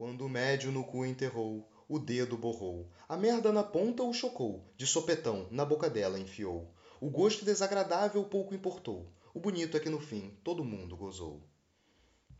Quando o médio no cu enterrou, o dedo borrou. A merda na ponta o chocou, de sopetão na boca dela enfiou. O gosto desagradável pouco importou. O bonito é que no fim todo mundo gozou.